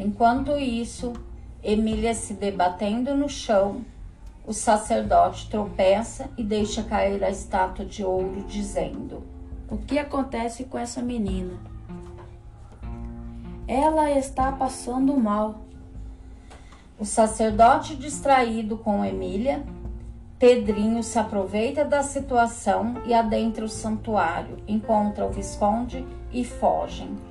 Enquanto isso, Emília se debatendo no chão, o sacerdote tropeça e deixa cair a estátua de ouro, dizendo: O que acontece com essa menina? Ela está passando mal. O sacerdote distraído com Emília, Pedrinho se aproveita da situação e adentra o santuário, encontra o Visconde e fogem.